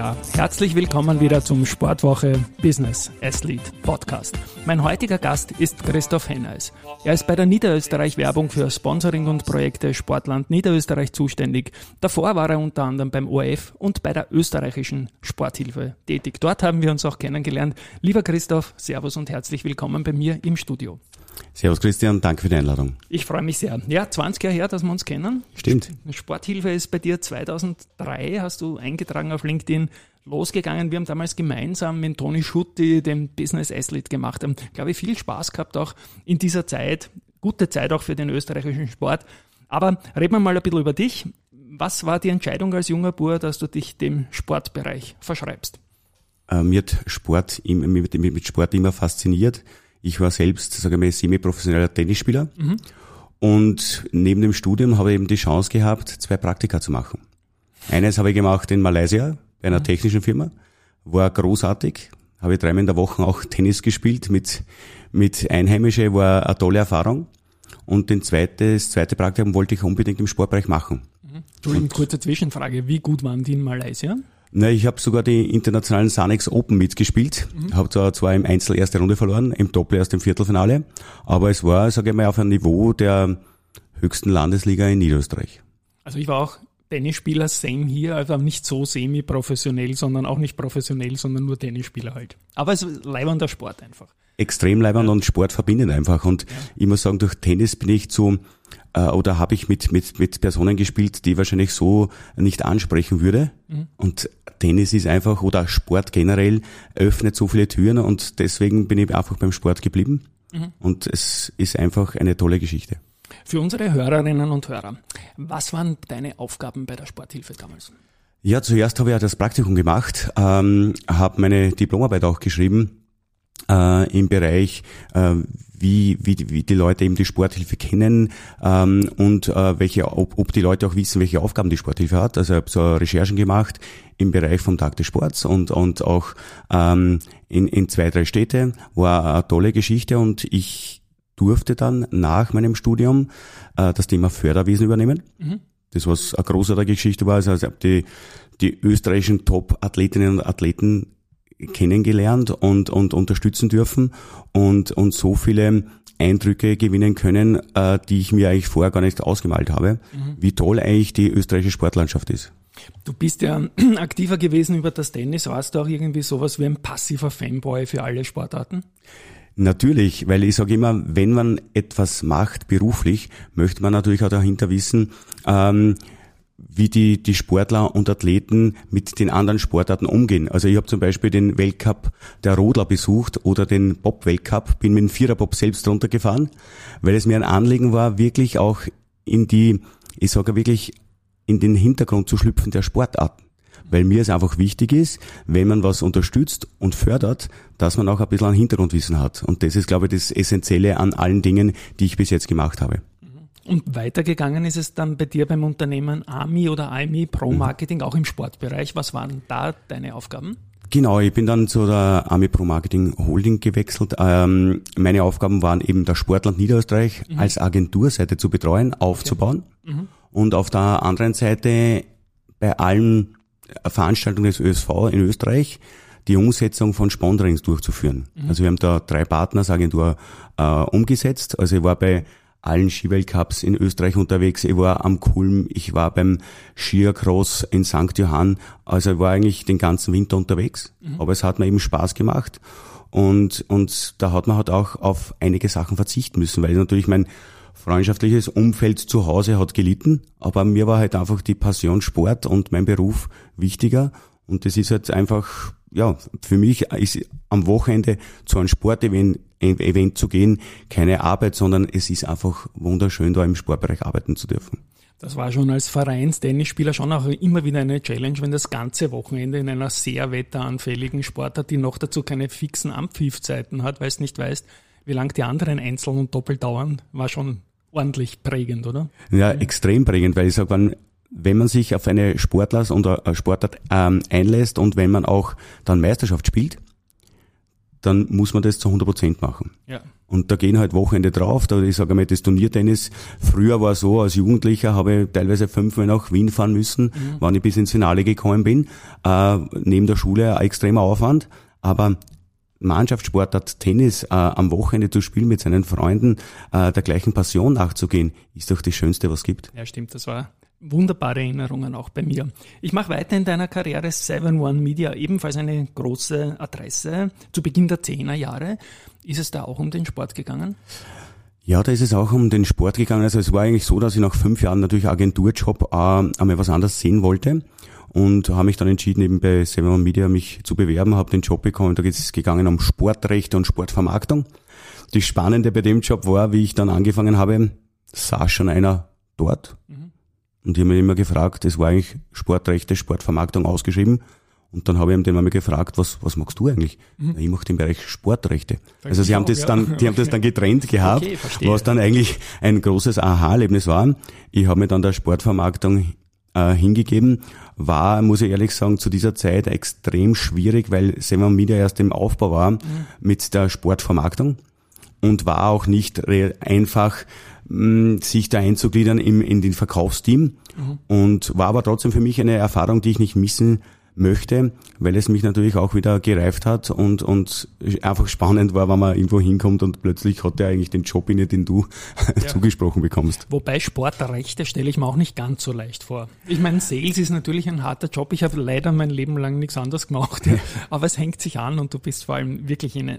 Ja, herzlich willkommen wieder zum Sportwoche Business Athlete Podcast. Mein heutiger Gast ist Christoph Henneis. Er ist bei der Niederösterreich Werbung für Sponsoring und Projekte Sportland Niederösterreich zuständig. Davor war er unter anderem beim ORF und bei der österreichischen Sporthilfe tätig. Dort haben wir uns auch kennengelernt. Lieber Christoph, Servus und herzlich willkommen bei mir im Studio. Servus Christian, danke für die Einladung. Ich freue mich sehr. Ja, 20 Jahre her, dass wir uns kennen. Stimmt. Sporthilfe ist bei dir 2003, hast du eingetragen auf LinkedIn, losgegangen. Wir haben damals gemeinsam mit Toni Schutti den Business Athlete gemacht. Haben, glaube ich, viel Spaß gehabt auch in dieser Zeit. Gute Zeit auch für den österreichischen Sport. Aber reden wir mal ein bisschen über dich. Was war die Entscheidung als junger Bur, dass du dich dem Sportbereich verschreibst? Äh, mir hat Sport, mit Sport immer fasziniert. Ich war selbst, sage ich mal, semi-professioneller Tennisspieler. Mhm. Und neben dem Studium habe ich eben die Chance gehabt, zwei Praktika zu machen. Eines habe ich gemacht in Malaysia bei einer mhm. technischen Firma. War großartig. Habe ich dreimal in der Woche auch Tennis gespielt mit, mit Einheimische, war eine tolle Erfahrung. Und den zweite, das zweite Praktikum wollte ich unbedingt im Sportbereich machen. Mhm. Entschuldigung, kurze Zwischenfrage. Wie gut waren die in Malaysia? Na, ich habe sogar die internationalen Sanex Open mitgespielt. Mhm. Habe zwar, zwar im Einzel erste Runde verloren, im Doppel erst im Viertelfinale, aber es war, sage ich mal, auf einem Niveau der höchsten Landesliga in Niederösterreich. Also ich war auch Tennisspieler, same hier, also nicht so semi-professionell, sondern auch nicht professionell, sondern nur Tennisspieler halt. Aber es ist leibender Sport einfach. Extrem leibend ja. und Sport verbindet einfach. Und ja. ich muss sagen, durch Tennis bin ich zu äh, oder habe ich mit, mit, mit Personen gespielt, die wahrscheinlich so nicht ansprechen würde. Mhm. Und Tennis ist einfach, oder Sport generell, öffnet so viele Türen und deswegen bin ich einfach beim Sport geblieben. Mhm. Und es ist einfach eine tolle Geschichte. Für unsere Hörerinnen und Hörer, was waren deine Aufgaben bei der Sporthilfe damals? Ja, zuerst habe ich ja das Praktikum gemacht, ähm, habe meine Diplomarbeit auch geschrieben äh, im Bereich, äh, wie, wie, wie die Leute eben die Sporthilfe kennen ähm, und äh, welche, ob, ob die Leute auch wissen, welche Aufgaben die Sporthilfe hat. Also ich habe so Recherchen gemacht im Bereich vom Tag des Sports und, und auch ähm, in, in zwei, drei Städte. War eine tolle Geschichte und ich durfte dann nach meinem Studium äh, das Thema Förderwesen übernehmen. Mhm. Das was eine großartige Geschichte war. Also ich habe die, die österreichischen Top-Athletinnen und Athleten kennengelernt und, und unterstützen dürfen und, und so viele Eindrücke gewinnen können, äh, die ich mir eigentlich vorher gar nicht ausgemalt habe, mhm. wie toll eigentlich die österreichische Sportlandschaft ist. Du bist ja aktiver gewesen über das Tennis. Warst du auch irgendwie sowas wie ein passiver Fanboy für alle Sportarten? Natürlich, weil ich sage immer, wenn man etwas macht beruflich, möchte man natürlich auch dahinter wissen, ähm, wie die, die Sportler und Athleten mit den anderen Sportarten umgehen. Also ich habe zum Beispiel den Weltcup der Rodler besucht oder den Bob-Weltcup, bin mit dem Viererbob selbst runtergefahren, weil es mir ein Anliegen war, wirklich auch in die, ich sage wirklich, in den Hintergrund zu schlüpfen der Sportarten. Weil mir es einfach wichtig ist, wenn man was unterstützt und fördert, dass man auch ein bisschen ein Hintergrundwissen hat. Und das ist, glaube ich, das Essentielle an allen Dingen, die ich bis jetzt gemacht habe. Und weitergegangen ist es dann bei dir beim Unternehmen AMI oder AMI Pro mhm. Marketing, mhm. auch im Sportbereich. Was waren da deine Aufgaben? Genau, ich bin dann zu der Army Pro Marketing Holding gewechselt. Ähm, meine Aufgaben waren eben das Sportland Niederösterreich mhm. als Agenturseite zu betreuen, aufzubauen okay. mhm. und auf der anderen Seite bei allen Veranstaltungen des ÖSV in Österreich die Umsetzung von Sponsorings durchzuführen. Mhm. Also wir haben da drei Partnersagentur äh, umgesetzt. Also ich war bei allen Skiweltcups in Österreich unterwegs. Ich war am Kulm, ich war beim Skiercross in St. Johann. Also ich war eigentlich den ganzen Winter unterwegs. Mhm. Aber es hat mir eben Spaß gemacht. Und, und da hat man halt auch auf einige Sachen verzichten müssen, weil natürlich mein freundschaftliches Umfeld zu Hause hat gelitten. Aber mir war halt einfach die Passion Sport und mein Beruf wichtiger. Und das ist halt einfach, ja, für mich ist am Wochenende zu einem Sportevent Event zu gehen, keine Arbeit, sondern es ist einfach wunderschön, da im Sportbereich arbeiten zu dürfen. Das war schon als Vereins-Tennisspieler schon auch immer wieder eine Challenge, wenn das ganze Wochenende in einer sehr wetteranfälligen Sportart, die noch dazu keine fixen Ampfiffzeiten hat, weil es nicht weißt, wie lang die anderen Einzel- und Doppel dauern, war schon ordentlich prägend, oder? Ja, extrem prägend, weil ich sage, wenn, wenn man sich auf eine Sportler und eine Sportart ähm, einlässt und wenn man auch dann Meisterschaft spielt, dann muss man das zu 100 Prozent machen. Ja. Und da gehen halt Wochenende drauf. Da ich sage mal, das Turniertennis. Früher war so, als Jugendlicher habe ich teilweise fünfmal nach Wien fahren müssen, mhm. wann ich bis ins Finale gekommen bin. Äh, neben der Schule ein extremer Aufwand. Aber Mannschaftssportart Tennis äh, am Wochenende zu spielen mit seinen Freunden, äh, der gleichen Passion nachzugehen, ist doch das Schönste, was es gibt. Ja, stimmt. Das war wunderbare Erinnerungen auch bei mir. Ich mache weiter in deiner Karriere 7 One Media, ebenfalls eine große Adresse. Zu Beginn der 10er Jahre ist es da auch um den Sport gegangen? Ja, da ist es auch um den Sport gegangen. Also es war eigentlich so, dass ich nach fünf Jahren natürlich Agenturjob äh, einmal was anderes sehen wollte und habe mich dann entschieden, eben bei 7 One Media mich zu bewerben, habe den Job bekommen. Da ist es gegangen um Sportrechte und Sportvermarktung. Das Spannende bei dem Job war, wie ich dann angefangen habe, saß schon einer dort, mhm und ich habe mich immer gefragt, das war eigentlich Sportrechte, Sportvermarktung ausgeschrieben. Und dann habe ich den mal gefragt, was, was magst du eigentlich? Mhm. Ich mache den Bereich Sportrechte. Das also sie haben das dann, die haben das dann getrennt gehabt, okay, was dann eigentlich ein großes Aha-Erlebnis war. Ich habe mir dann der Sportvermarktung äh, hingegeben, war, muss ich ehrlich sagen, zu dieser Zeit extrem schwierig, weil Seven Media erst im Aufbau war mhm. mit der Sportvermarktung und war auch nicht einfach sich da einzugliedern im, in den Verkaufsteam mhm. und war aber trotzdem für mich eine Erfahrung, die ich nicht missen möchte, weil es mich natürlich auch wieder gereift hat und, und einfach spannend war, wenn man irgendwo hinkommt und plötzlich hat er eigentlich den Job inne, den du ja. zugesprochen bekommst. Wobei Sportrechte stelle ich mir auch nicht ganz so leicht vor. Ich meine, Sales ist natürlich ein harter Job. Ich habe leider mein Leben lang nichts anderes gemacht, ja. aber es hängt sich an und du bist vor allem wirklich in, äh,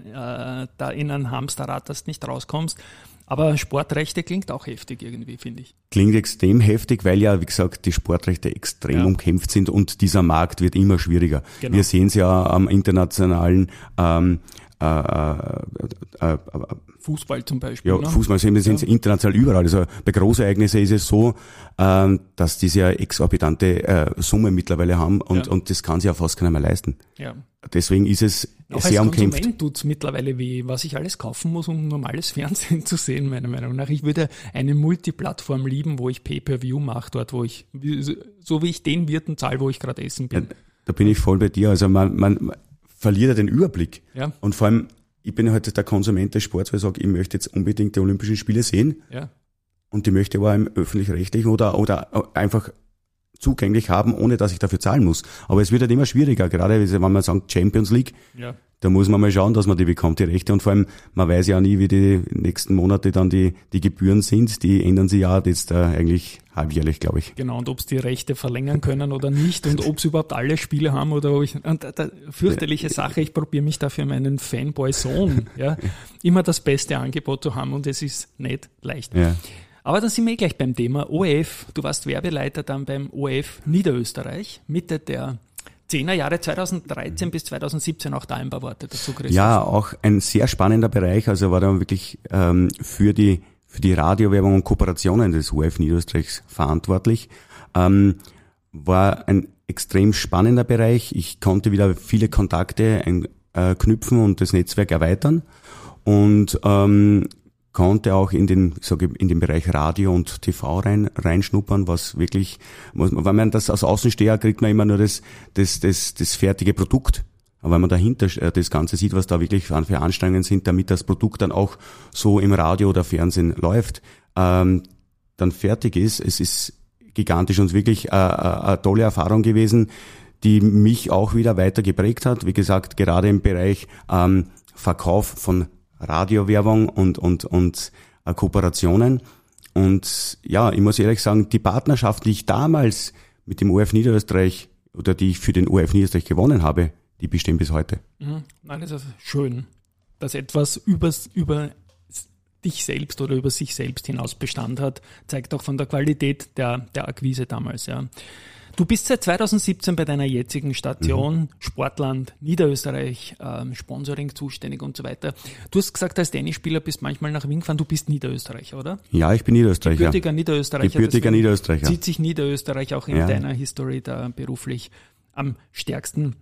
da in ein Hamsterrad, das nicht rauskommst. Aber Sportrechte klingt auch heftig irgendwie, finde ich. Klingt extrem heftig, weil ja, wie gesagt, die Sportrechte extrem ja. umkämpft sind und dieser Markt wird immer schwieriger. Genau. Wir sehen es ja am internationalen ähm, äh, äh, äh, Fußball zum Beispiel. Ja, ne? Fußball wir ja. international überall. Also bei Großereignissen ist es so, ähm, dass diese ja exorbitante äh, Summe mittlerweile haben und, ja. und das kann sich ja fast keiner mehr leisten. Ja. Deswegen ist es Auch sehr als umkämpft. Konsument tut es mittlerweile weh, was ich alles kaufen muss, um normales Fernsehen zu sehen, meiner Meinung nach. Ich würde eine Multiplattform lieben, wo ich Pay-Per-View mache, dort wo ich, so wie ich den Wirten zahle, wo ich gerade essen bin. Ja, da bin ich voll bei dir. Also man, man verliert ja den Überblick. Ja. Und vor allem, ich bin halt der Konsument des Sports, weil ich sage, ich möchte jetzt unbedingt die Olympischen Spiele sehen. Ja. Und die möchte aber im öffentlich-rechtlichen oder, oder einfach zugänglich haben, ohne dass ich dafür zahlen muss. Aber es wird halt immer schwieriger, gerade wenn man sagt Champions League. Ja. Da muss man mal schauen, dass man die bekommt, die Rechte. Und vor allem, man weiß ja nie, wie die nächsten Monate dann die, die Gebühren sind. Die ändern sich ja jetzt äh, eigentlich halbjährlich, glaube ich. Genau, und ob sie die Rechte verlängern können oder nicht und ob sie überhaupt alle Spiele haben oder ob ich, und da, fürchterliche Sache, ich probiere mich dafür meinen Fanboy-Sohn, ja, immer das beste Angebot zu haben und es ist nicht leicht. Ja. Aber dann sind wir eh gleich beim Thema ORF. Du warst Werbeleiter dann beim ORF Niederösterreich, Mitte der 10er Jahre 2013 bis 2017 auch da ein paar Worte dazu, Christoph. Ja, auch ein sehr spannender Bereich. Also war da wirklich ähm, für die für die Radiowerbung und Kooperationen des ORF Niederösterreichs verantwortlich. Ähm, war ein extrem spannender Bereich. Ich konnte wieder viele Kontakte ein, äh, knüpfen und das Netzwerk erweitern und ähm, konnte auch in den, ich sage, in den Bereich Radio und TV rein, reinschnuppern, was wirklich, wenn man das als Außensteher kriegt man immer nur das, das, das, das fertige Produkt. Aber wenn man dahinter äh, das Ganze sieht, was da wirklich für Anstrengungen sind, damit das Produkt dann auch so im Radio oder Fernsehen läuft, ähm, dann fertig ist, es ist gigantisch und wirklich äh, äh, eine tolle Erfahrung gewesen, die mich auch wieder weiter geprägt hat. Wie gesagt, gerade im Bereich ähm, Verkauf von Radiowerbung und, und, und äh, Kooperationen. Und ja, ich muss ehrlich sagen, die Partnerschaft, die ich damals mit dem ORF Niederösterreich oder die ich für den ORF Niederösterreich gewonnen habe, die bestehen bis heute. Mhm. Nein, das ist schön, dass etwas über, über dich selbst oder über sich selbst hinaus Bestand hat, zeigt auch von der Qualität der, der Akquise damals, ja. Du bist seit 2017 bei deiner jetzigen Station mhm. Sportland Niederösterreich, ähm, Sponsoring zuständig und so weiter. Du hast gesagt, als Tennisspieler bist manchmal nach Wien gefahren. Du bist Niederösterreicher, oder? Ja, ich bin Niederösterreicher. Gebürtiger Niederösterreicher. Gebürtiger Niederösterreicher. Zieht sich Niederösterreich auch in ja. deiner History da beruflich am stärksten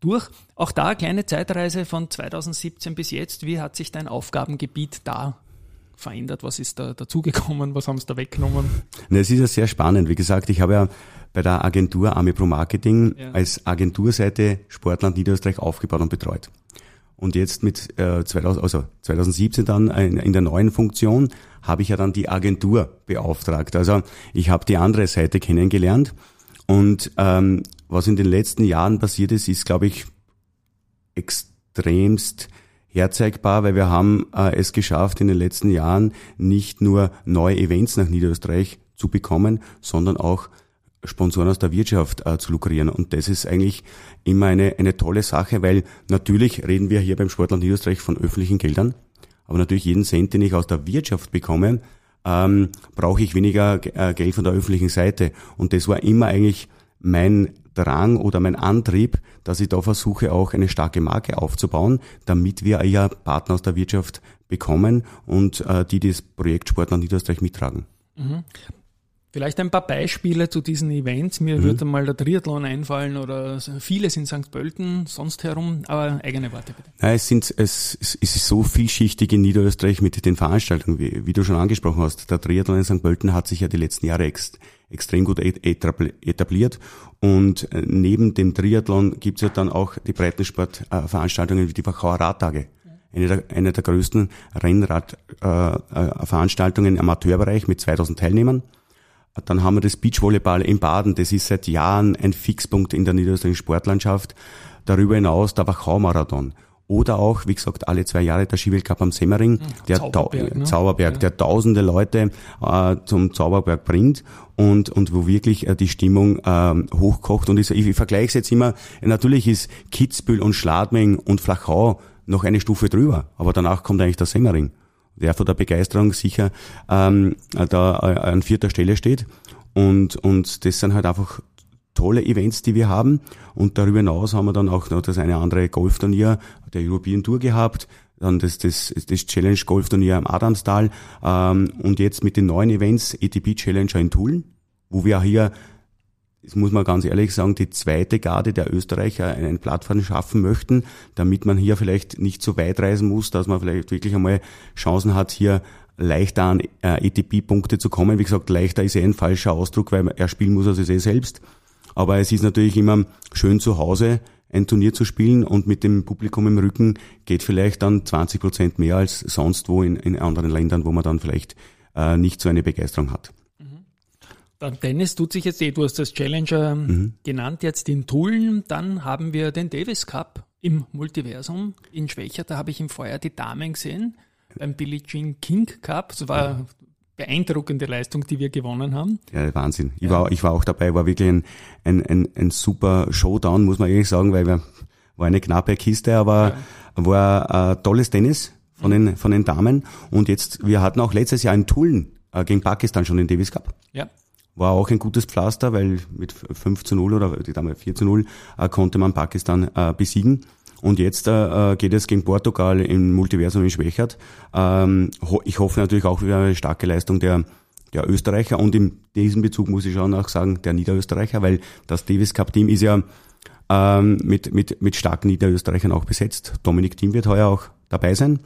durch. Auch da eine kleine Zeitreise von 2017 bis jetzt. Wie hat sich dein Aufgabengebiet da verändert? Was ist da dazugekommen? Was haben sie da weggenommen? Es ist ja sehr spannend. Wie gesagt, ich habe ja bei der Agentur Army Pro Marketing ja. als Agenturseite Sportland Niederösterreich aufgebaut und betreut. Und jetzt mit äh, 2000, also 2017 dann in, in der neuen Funktion habe ich ja dann die Agentur beauftragt. Also ich habe die andere Seite kennengelernt und ähm, was in den letzten Jahren passiert ist, ist glaube ich extremst herzeigbar, weil wir haben äh, es geschafft, in den letzten Jahren nicht nur neue Events nach Niederösterreich zu bekommen, sondern auch Sponsoren aus der Wirtschaft äh, zu lukrieren. Und das ist eigentlich immer eine, eine tolle Sache, weil natürlich reden wir hier beim Sportland Niederösterreich von öffentlichen Geldern, aber natürlich jeden Cent, den ich aus der Wirtschaft bekomme, ähm, brauche ich weniger äh, Geld von der öffentlichen Seite. Und das war immer eigentlich mein Drang oder mein Antrieb, dass ich da versuche, auch eine starke Marke aufzubauen, damit wir ja Partner aus der Wirtschaft bekommen und äh, die das Projekt Sportland Niederösterreich mittragen. Mhm. Vielleicht ein paar Beispiele zu diesen Events. Mir mhm. würde mal der Triathlon einfallen oder vieles in St. Pölten, sonst herum, aber eigene Worte bitte. Ja, es, sind, es, es ist so vielschichtig in Niederösterreich mit den Veranstaltungen, wie, wie du schon angesprochen hast. Der Triathlon in St. Pölten hat sich ja die letzten Jahre ex, extrem gut etabliert und äh, neben dem Triathlon gibt es ja dann auch die Breitensportveranstaltungen wie die Wachauer Radtage eine der, eine der größten Rennradveranstaltungen äh, äh im Amateurbereich mit 2000 Teilnehmern. Dann haben wir das Beachvolleyball in Baden, das ist seit Jahren ein Fixpunkt in der niederösterreichischen Sportlandschaft. Darüber hinaus der Wachau-Marathon. Oder auch, wie gesagt, alle zwei Jahre der Skiweltcup am Semmering, hm, der Zauberberg, ne? Zauberberg ja. der tausende Leute äh, zum Zauberberg bringt und, und wo wirklich äh, die Stimmung ähm, hochkocht. Und ich, ich vergleiche es jetzt immer, natürlich ist Kitzbühel und Schladming und Flachau noch eine Stufe drüber, aber danach kommt eigentlich der Semmering der von der Begeisterung sicher ähm, da äh, an vierter Stelle steht. Und, und das sind halt einfach tolle Events, die wir haben. Und darüber hinaus haben wir dann auch noch das eine andere Golfturnier der European Tour gehabt, dann das, das, das Challenge Golfturnier am Adamstal ähm, und jetzt mit den neuen Events ATP Challenger in Tulln, wo wir hier das muss man ganz ehrlich sagen, die zweite Garde der Österreicher eine Plattform schaffen möchten, damit man hier vielleicht nicht so weit reisen muss, dass man vielleicht wirklich einmal Chancen hat, hier leichter an äh, ETP-Punkte zu kommen. Wie gesagt, leichter ist eh ein falscher Ausdruck, weil er spielen muss sich eh selbst. Aber es ist natürlich immer schön zu Hause ein Turnier zu spielen und mit dem Publikum im Rücken geht vielleicht dann 20 Prozent mehr als sonst wo in, in anderen Ländern, wo man dann vielleicht äh, nicht so eine Begeisterung hat. Beim Tennis tut sich jetzt eh, du hast das Challenger mhm. genannt, jetzt in Tulln. Dann haben wir den Davis Cup im Multiversum in Schwächer. Da habe ich im Vorjahr die Damen gesehen beim Billie Jean King Cup. Das war ja. beeindruckende Leistung, die wir gewonnen haben. Ja, Wahnsinn. Ich, ja. war, ich war auch dabei, war wirklich ein, ein, ein, ein super Showdown, muss man ehrlich sagen, weil wir, war eine knappe Kiste, aber ja. war äh, tolles Tennis von den, von den Damen. Und jetzt, wir hatten auch letztes Jahr in Tulln äh, gegen Pakistan schon den Davis Cup. Ja. War auch ein gutes Pflaster, weil mit 5 zu 0 oder die damals 4 zu 0 äh, konnte man Pakistan äh, besiegen. Und jetzt äh, geht es gegen Portugal im Multiversum in Schwächert. Ähm, ho ich hoffe natürlich auch wieder eine starke Leistung der, der Österreicher und in diesem Bezug muss ich schon auch sagen, der Niederösterreicher, weil das Davis Cup Team ist ja ähm, mit, mit, mit starken Niederösterreichern auch besetzt. Dominik Thiem wird heuer auch dabei sein.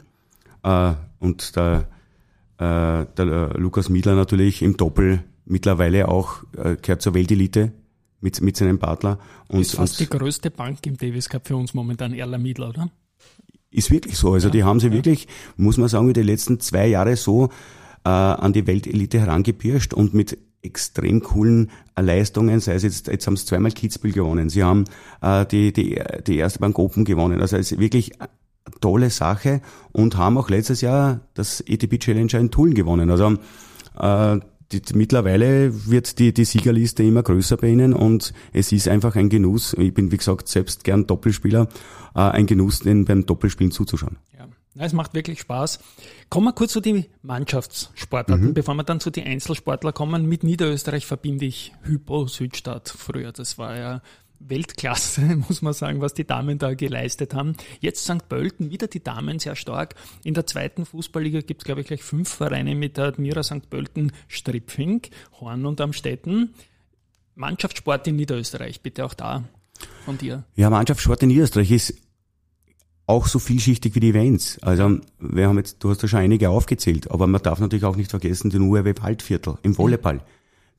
Äh, und der, äh, der äh, Lukas Miedler natürlich im Doppel mittlerweile auch äh, gehört zur Weltelite mit, mit seinem Partner. Und, ist fast und, die größte Bank im Davis Cup für uns momentan, Erla Miedler, oder? Ist wirklich so. Also ja, die haben sie ja. wirklich, muss man sagen, die letzten zwei Jahre so äh, an die Weltelite herangepirscht und mit extrem coolen äh, Leistungen, sei es jetzt, jetzt haben sie zweimal Kitzbühel gewonnen, sie haben äh, die, die, die erste Bank Open gewonnen, also es ist wirklich eine tolle Sache und haben auch letztes Jahr das ETP Challenger in Tulln gewonnen. Also äh, die, mittlerweile wird die, die Siegerliste immer größer bei ihnen und es ist einfach ein Genuss. Ich bin, wie gesagt, selbst gern Doppelspieler, äh, ein Genuss, den beim Doppelspielen zuzuschauen. Ja. Ja, es macht wirklich Spaß. Kommen wir kurz zu den Mannschaftssportarten, mhm. bevor wir dann zu den Einzelsportler kommen. Mit Niederösterreich verbinde ich Hypo Südstadt früher. Das war ja Weltklasse, muss man sagen, was die Damen da geleistet haben. Jetzt St. Pölten, wieder die Damen sehr stark. In der zweiten Fußballliga gibt es, glaube ich, gleich fünf Vereine mit der Admira St. Pölten, Stripfing, Horn und Amstetten. Mannschaftssport in Niederösterreich, bitte auch da von dir. Ja, Mannschaftssport in Niederösterreich ist auch so vielschichtig wie die Events. Also wir haben jetzt, du hast da schon einige aufgezählt, aber man darf natürlich auch nicht vergessen den URW Waldviertel im Volleyball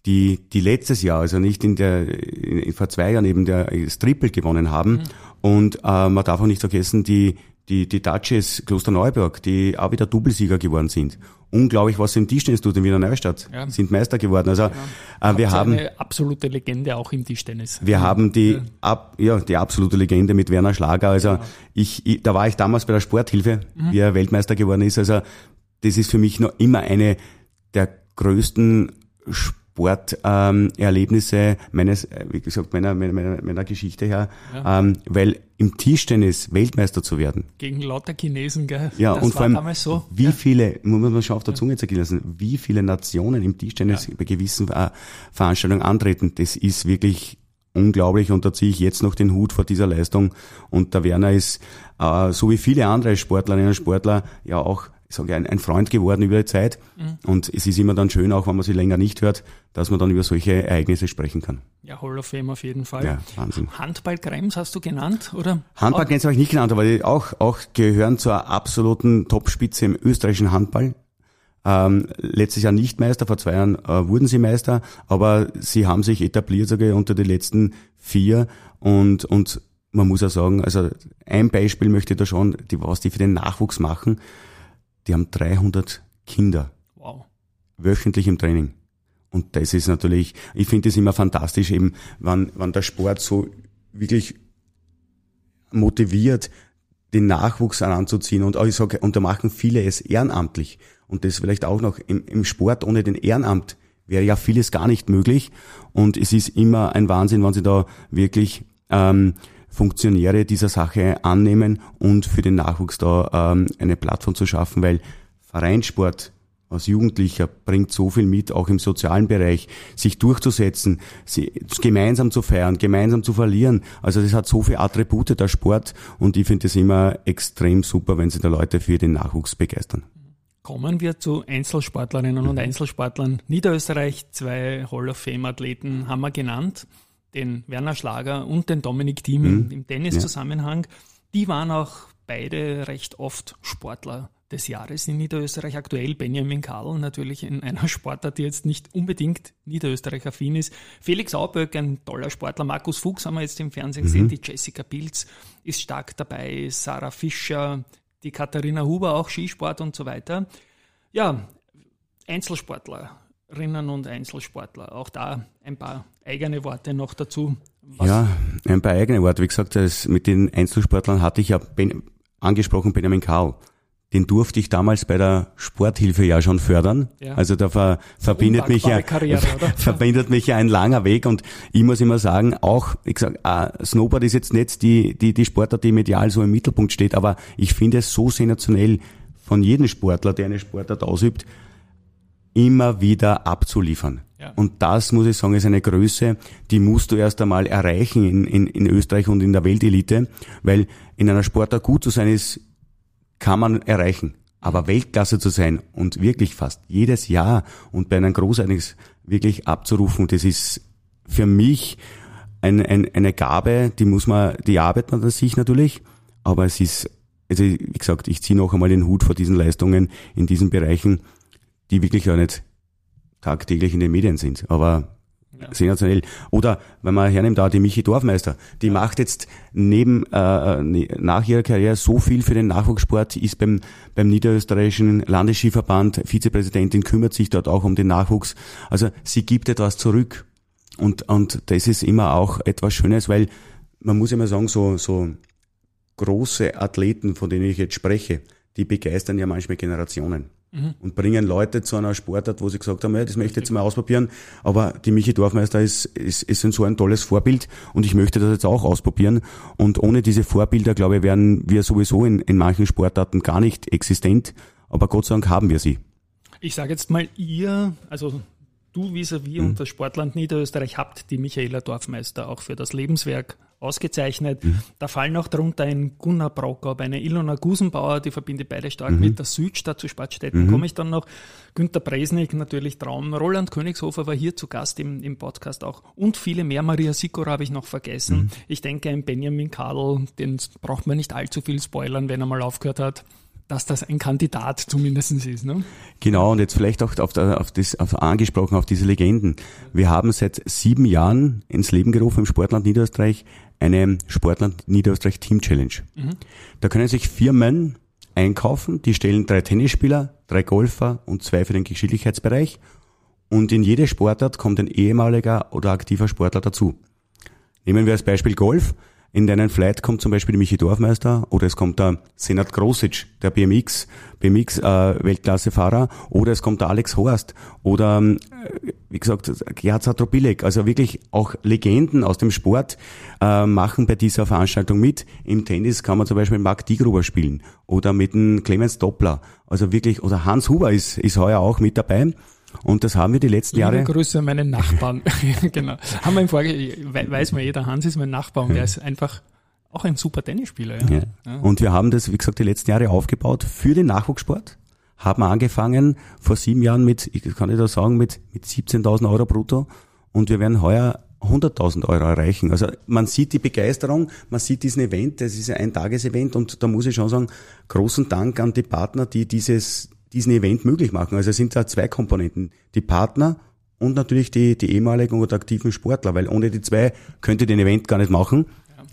die, die letztes Jahr, also nicht in der, in, vor zwei Jahren eben der, das Triple gewonnen haben. Mhm. Und äh, man darf auch nicht vergessen, die, die, die Duchess Klosterneuburg, die auch wieder Doublesieger geworden sind. Unglaublich, was sie im Tischtennis tut in Wiener Neustadt. Ja. Sind Meister geworden. Also genau. äh, wir haben eine absolute Legende auch im Tischtennis. Wir haben die ja. Ab, ja die absolute Legende mit Werner Schlager. Also genau. ich, ich, da war ich damals bei der Sporthilfe, mhm. wie er Weltmeister geworden ist. Also das ist für mich noch immer eine der größten Sport Sporterlebnisse ähm, meines, wie gesagt, meiner, meiner, meiner Geschichte her, ja. ähm, weil im Tischtennis Weltmeister zu werden. Gegen lauter Chinesen, gell? Ja, das und vor allem, so. wie ja. viele, muss man schon auf der Zunge zergehen lassen, wie viele Nationen im Tischtennis ja. bei gewissen äh, Veranstaltungen antreten, das ist wirklich unglaublich und da ziehe ich jetzt noch den Hut vor dieser Leistung und der Werner ist, äh, so wie viele andere Sportlerinnen und Sportler, ja auch ich sage ein, ein Freund geworden über die Zeit. Mhm. Und es ist immer dann schön, auch wenn man sie länger nicht hört, dass man dann über solche Ereignisse sprechen kann. Ja, Hall of Fame auf jeden Fall. Ja, Wahnsinn. Handball-Krems hast du genannt, oder? Handball-Krems habe ich nicht genannt, aber die auch, auch gehören zur absoluten Topspitze im österreichischen Handball. Ähm, letztes Jahr nicht Meister, vor zwei Jahren äh, wurden sie Meister, aber sie haben sich etabliert, ich, unter den letzten vier und, und man muss ja sagen, also ein Beispiel möchte ich da schon, die, was die für den Nachwuchs machen die haben 300 Kinder. Wow. Wöchentlich im Training. Und das ist natürlich, ich finde es immer fantastisch, eben, wann, wann der Sport so wirklich motiviert, den Nachwuchs heranzuziehen. Und ich sage, und da machen viele es ehrenamtlich. Und das vielleicht auch noch im, im Sport ohne den Ehrenamt wäre ja vieles gar nicht möglich. Und es ist immer ein Wahnsinn, wenn sie da wirklich ähm, Funktionäre dieser Sache annehmen und für den Nachwuchs da ähm, eine Plattform zu schaffen, weil Vereinssport als Jugendlicher bringt so viel mit, auch im sozialen Bereich, sich durchzusetzen, sie, gemeinsam zu feiern, gemeinsam zu verlieren. Also das hat so viele Attribute der Sport und ich finde es immer extrem super, wenn sie da Leute für den Nachwuchs begeistern. Kommen wir zu Einzelsportlerinnen und Einzelsportlern. Niederösterreich, zwei Hall of Fame Athleten haben wir genannt den Werner Schlager und den Dominik Thiem mhm. im Tenniszusammenhang, ja. die waren auch beide recht oft Sportler des Jahres in Niederösterreich. Aktuell Benjamin Karl, natürlich in einer Sportart, die jetzt nicht unbedingt Niederösterreich-affin ist. Felix Auböck, ein toller Sportler. Markus Fuchs haben wir jetzt im Fernsehen mhm. gesehen. Die Jessica Pilz ist stark dabei. Sarah Fischer, die Katharina Huber, auch Skisport und so weiter. Ja, Einzelsportler. Rinnen und Einzelsportler. Auch da ein paar eigene Worte noch dazu. Was ja, ein paar eigene Worte. Wie gesagt, das mit den Einzelsportlern hatte ich ja ben, angesprochen Benjamin Karl. Den durfte ich damals bei der Sporthilfe ja schon fördern. Ja. Also da ver, verbindet mich ja Karriere, verbindet mich ja ein langer Weg und ich muss immer sagen, auch ich sag, äh, Snowboard ist jetzt nicht die die die Sportart, die medial so im Mittelpunkt steht, aber ich finde es so sensationell von jedem Sportler, der eine Sportart ausübt, immer wieder abzuliefern. Ja. Und das, muss ich sagen, ist eine Größe, die musst du erst einmal erreichen in, in, in Österreich und in der Weltelite, weil in einer Sportart gut zu sein ist, kann man erreichen. Aber Weltklasse zu sein und wirklich fast jedes Jahr und bei einem Großereignis wirklich abzurufen, das ist für mich ein, ein, eine Gabe, die muss man, die arbeitet man an sich natürlich, aber es ist, also wie gesagt, ich ziehe noch einmal den Hut vor diesen Leistungen in diesen Bereichen die wirklich ja nicht tagtäglich in den Medien sind. Aber ja. sensationell. Oder wenn man hernimmt, da die Michi Dorfmeister, die ja. macht jetzt neben äh, ne, nach ihrer Karriere so viel für den Nachwuchssport, ist beim beim niederösterreichischen Landesskiverband Vizepräsidentin, kümmert sich dort auch um den Nachwuchs. Also sie gibt etwas zurück. Und und das ist immer auch etwas Schönes, weil man muss immer sagen, so so große Athleten, von denen ich jetzt spreche, die begeistern ja manchmal Generationen. Mhm. und bringen Leute zu einer Sportart, wo sie gesagt haben, ja, das möchte ich jetzt mal ausprobieren, aber die Michi Dorfmeister ist, ist, ist so ein tolles Vorbild und ich möchte das jetzt auch ausprobieren und ohne diese Vorbilder, glaube ich, wären wir sowieso in, in manchen Sportarten gar nicht existent, aber Gott sei Dank haben wir sie. Ich sage jetzt mal ihr, also du vis-à-vis -vis mhm. und das Sportland Niederösterreich habt die Michaela Dorfmeister auch für das Lebenswerk ausgezeichnet. Mhm. Da fallen auch darunter ein Gunnar Braukaub, eine Ilona Gusenbauer, die verbinde beide stark mhm. mit der Südstadt zu Sportstätten. Mhm. Komme ich dann noch. Günter Bresnik, natürlich Traum. Roland Königshofer war hier zu Gast im, im Podcast auch. Und viele mehr. Maria Sikora habe ich noch vergessen. Mhm. Ich denke, ein Benjamin Kadel, den braucht man nicht allzu viel spoilern, wenn er mal aufgehört hat dass das ein Kandidat zumindest ist. Ne? Genau, und jetzt vielleicht auch auf, auf das auf angesprochen, auf diese Legenden. Wir haben seit sieben Jahren ins Leben gerufen im Sportland Niederösterreich eine Sportland Niederösterreich Team Challenge. Mhm. Da können sich Firmen einkaufen, die stellen drei Tennisspieler, drei Golfer und zwei für den Geschicklichkeitsbereich. Und in jede Sportart kommt ein ehemaliger oder aktiver Sportler dazu. Nehmen wir als Beispiel Golf. In deinen Flight kommt zum Beispiel Michi Dorfmeister oder es kommt der Senat Grosic, der BMX, BMX äh, Weltklassefahrer oder es kommt der Alex Horst oder äh, wie gesagt Gerhard Satrobilek, also wirklich auch Legenden aus dem Sport äh, machen bei dieser Veranstaltung mit. Im Tennis kann man zum Beispiel Marc Digruber spielen oder mit dem Clemens Doppler, also wirklich oder Hans Huber ist ist heuer auch mit dabei. Und das haben wir die letzten Jahre. Liebe Grüße an meinen Nachbarn. genau. Haben wir im Vorge weiß man eh, der Hans ist mein Nachbar und der ist einfach auch ein super Tennisspieler. Ja. ja. Und wir haben das, wie gesagt, die letzten Jahre aufgebaut für den Nachwuchssport. Haben angefangen vor sieben Jahren mit, ich kann nicht sagen, mit, mit 17.000 Euro brutto. Und wir werden heuer 100.000 Euro erreichen. Also man sieht die Begeisterung, man sieht diesen Event, das ist ein Tagesevent und da muss ich schon sagen, großen Dank an die Partner, die dieses, diesen Event möglich machen. Also es sind da zwei Komponenten. Die Partner und natürlich die, die ehemaligen oder aktiven Sportler, weil ohne die zwei könnte den Event gar nicht machen.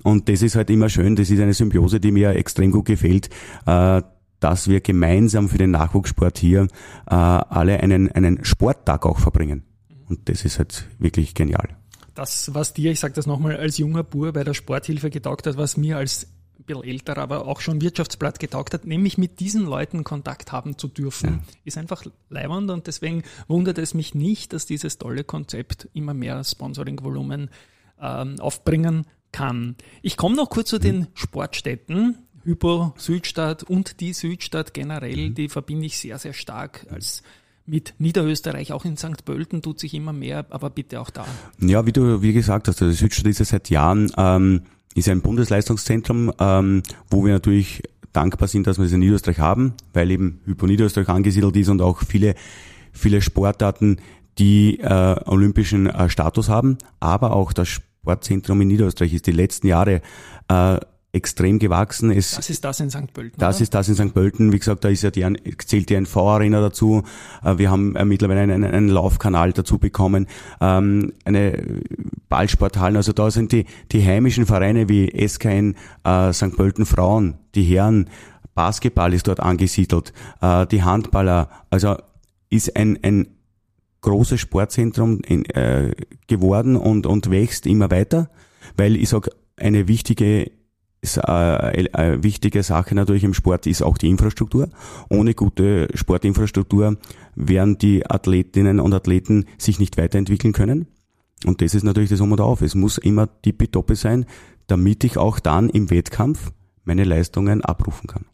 Und das ist halt immer schön, das ist eine Symbiose, die mir extrem gut gefällt, äh, dass wir gemeinsam für den Nachwuchssport hier äh, alle einen, einen Sporttag auch verbringen. Und das ist halt wirklich genial. Das, was dir, ich sage das nochmal, als junger Bur bei der Sporthilfe getaugt hat, was mir als bisschen älter, aber auch schon Wirtschaftsblatt getaugt hat, nämlich mit diesen Leuten Kontakt haben zu dürfen, ja. ist einfach leibernd und deswegen wundert es mich nicht, dass dieses tolle Konzept immer mehr Sponsoring-Volumen ähm, aufbringen kann. Ich komme noch kurz zu den mhm. Sportstätten. Hypo Südstadt und die Südstadt generell, mhm. die verbinde ich sehr, sehr stark als mit Niederösterreich, auch in St. Pölten tut sich immer mehr, aber bitte auch da. Ja, wie du wie gesagt hast, also die Südstadt ist ja seit Jahren ähm, ist ein Bundesleistungszentrum, ähm, wo wir natürlich dankbar sind, dass wir es in Niederösterreich haben, weil eben Hypo Niederösterreich angesiedelt ist und auch viele, viele Sportarten, die äh, olympischen äh, Status haben. Aber auch das Sportzentrum in Niederösterreich ist die letzten Jahre äh, extrem gewachsen. Es, das ist das in St. Pölten. Das oder? ist das in St. Pölten. Wie gesagt, da ist ja die, zählt ja ein V-Arena dazu. Äh, wir haben äh, mittlerweile einen, einen Laufkanal dazu bekommen, ähm, eine Ballsporthallen. Also da sind die, die heimischen Vereine wie SKN äh, St. Pölten Frauen, die Herren, Basketball ist dort angesiedelt, die Handballer. Also ist ein, ein großes Sportzentrum in, äh, geworden und, und wächst immer weiter, weil ich sag eine wichtige äh, wichtige Sache natürlich im Sport ist auch die Infrastruktur. Ohne gute Sportinfrastruktur werden die Athletinnen und Athleten sich nicht weiterentwickeln können. Und das ist natürlich das Um und Auf. Es muss immer tippitoppi sein, damit ich auch dann im Wettkampf meine Leistungen abrufen kann.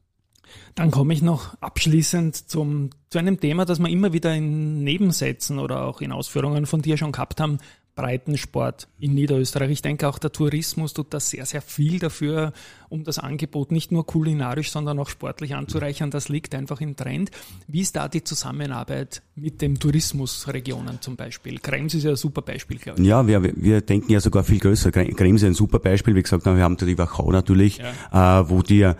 Dann komme ich noch abschließend zum, zu einem Thema, das wir immer wieder in Nebensätzen oder auch in Ausführungen von dir schon gehabt haben, Breitensport in Niederösterreich. Ich denke auch der Tourismus tut das sehr, sehr viel dafür, um das Angebot nicht nur kulinarisch, sondern auch sportlich anzureichern. Das liegt einfach im Trend. Wie ist da die Zusammenarbeit mit den Tourismusregionen zum Beispiel? Krems ist ja ein super Beispiel, glaube ich. Ja, wir, wir denken ja sogar viel größer. Krems ist ein super Beispiel. Wie gesagt, wir haben die Wachau natürlich, ja. äh, wo die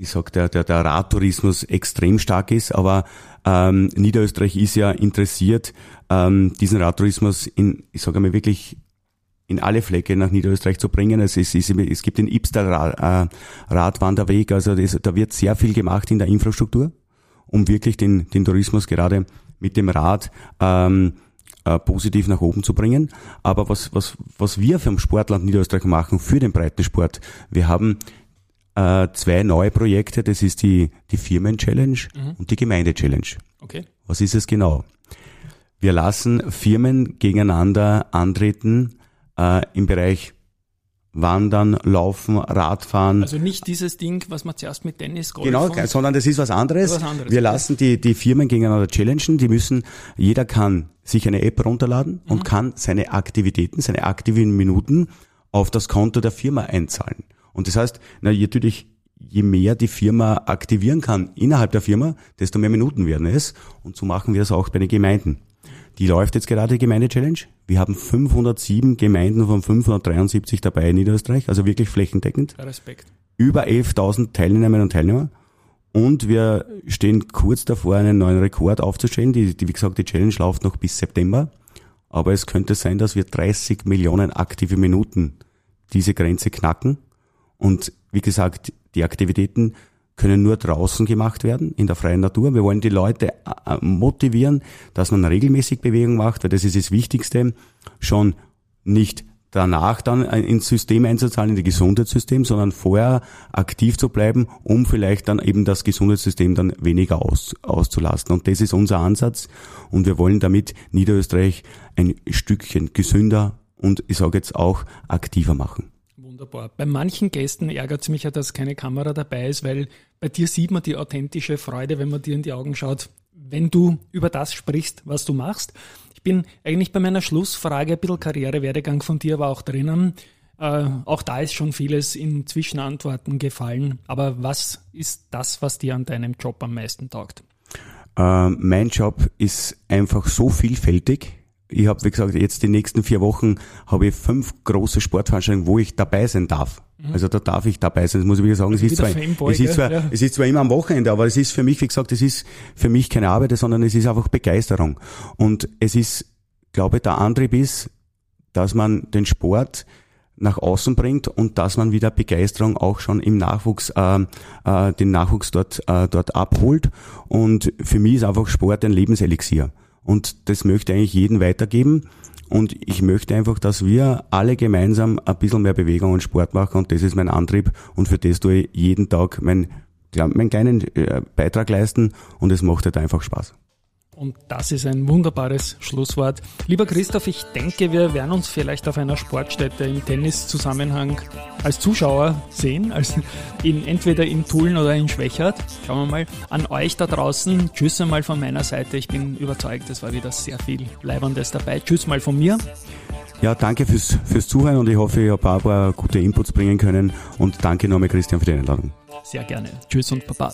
ich sag, der, der, der Radtourismus extrem stark ist, aber ähm, Niederösterreich ist ja interessiert, ähm, diesen Radtourismus in, ich sage mal wirklich in alle Flecke nach Niederösterreich zu bringen. Es, ist, es gibt den Ipster äh, Radwanderweg, also das, da wird sehr viel gemacht in der Infrastruktur, um wirklich den, den Tourismus gerade mit dem Rad ähm, äh, positiv nach oben zu bringen. Aber was, was, was wir vom Sportland Niederösterreich machen für den Breitensport, wir haben äh, zwei neue Projekte. Das ist die, die Firmen-Challenge mhm. und die Gemeinde-Challenge. Okay. Was ist es genau? Wir lassen Firmen gegeneinander antreten äh, im Bereich Wandern, Laufen, Radfahren. Also nicht dieses Ding, was man zuerst mit Tennis Golf Genau, sondern das ist was anderes. Was anderes. Wir lassen die, die Firmen gegeneinander challengen. Die müssen, jeder kann sich eine App runterladen mhm. und kann seine Aktivitäten, seine aktiven Minuten auf das Konto der Firma einzahlen. Und das heißt, na, natürlich, je mehr die Firma aktivieren kann innerhalb der Firma, desto mehr Minuten werden es. Und so machen wir es auch bei den Gemeinden. Die läuft jetzt gerade die Gemeinde-Challenge. Wir haben 507 Gemeinden von 573 dabei in Niederösterreich, also wirklich flächendeckend. Respekt. Über 11.000 Teilnehmerinnen und Teilnehmer. Und wir stehen kurz davor, einen neuen Rekord aufzustellen. Die, die, wie gesagt, die Challenge läuft noch bis September. Aber es könnte sein, dass wir 30 Millionen aktive Minuten diese Grenze knacken. Und wie gesagt, die Aktivitäten können nur draußen gemacht werden, in der freien Natur. Wir wollen die Leute äh, motivieren, dass man regelmäßig Bewegung macht, weil das ist das Wichtigste, schon nicht danach dann ins System einzuzahlen, in das Gesundheitssystem, sondern vorher aktiv zu bleiben, um vielleicht dann eben das Gesundheitssystem dann weniger aus, auszulasten. Und das ist unser Ansatz. Und wir wollen damit Niederösterreich ein Stückchen gesünder und ich sage jetzt auch aktiver machen. Wunderbar. Bei manchen Gästen ärgert es mich ja, dass keine Kamera dabei ist, weil bei dir sieht man die authentische Freude, wenn man dir in die Augen schaut, wenn du über das sprichst, was du machst. Ich bin eigentlich bei meiner Schlussfrage ein bisschen Karrierewerdegang von dir war auch drinnen. Äh, auch da ist schon vieles in Zwischenantworten gefallen. Aber was ist das, was dir an deinem Job am meisten taugt? Äh, mein Job ist einfach so vielfältig ich habe, wie gesagt, jetzt die nächsten vier Wochen habe ich fünf große Sportveranstaltungen, wo ich dabei sein darf. Mhm. Also da darf ich dabei sein. Das muss ich wieder sagen. Es ist, zwar, es, ist zwar, ja. es ist zwar immer am Wochenende, aber es ist für mich, wie gesagt, es ist für mich keine Arbeit, sondern es ist einfach Begeisterung. Und es ist, glaube ich, der Antrieb ist, dass man den Sport nach außen bringt und dass man wieder Begeisterung auch schon im Nachwuchs, äh, äh, den Nachwuchs dort, äh, dort abholt. Und für mich ist einfach Sport ein Lebenselixier. Und das möchte ich eigentlich jeden weitergeben. Und ich möchte einfach, dass wir alle gemeinsam ein bisschen mehr Bewegung und Sport machen. Und das ist mein Antrieb. Und für das tue ich jeden Tag mein, meinen kleinen äh, Beitrag leisten. Und es macht halt einfach Spaß. Und das ist ein wunderbares Schlusswort. Lieber Christoph, ich denke, wir werden uns vielleicht auf einer Sportstätte im Tenniszusammenhang als Zuschauer sehen, als in, entweder in Tulln oder in Schwächert. Schauen wir mal. An euch da draußen, tschüss einmal von meiner Seite. Ich bin überzeugt, es war wieder sehr viel Leibendes dabei. Tschüss mal von mir. Ja, danke fürs, fürs Zuhören und ich hoffe, ich habe ein paar gute Inputs bringen können. Und danke nochmal, Christian, für die Einladung. Sehr gerne. Tschüss und Baba.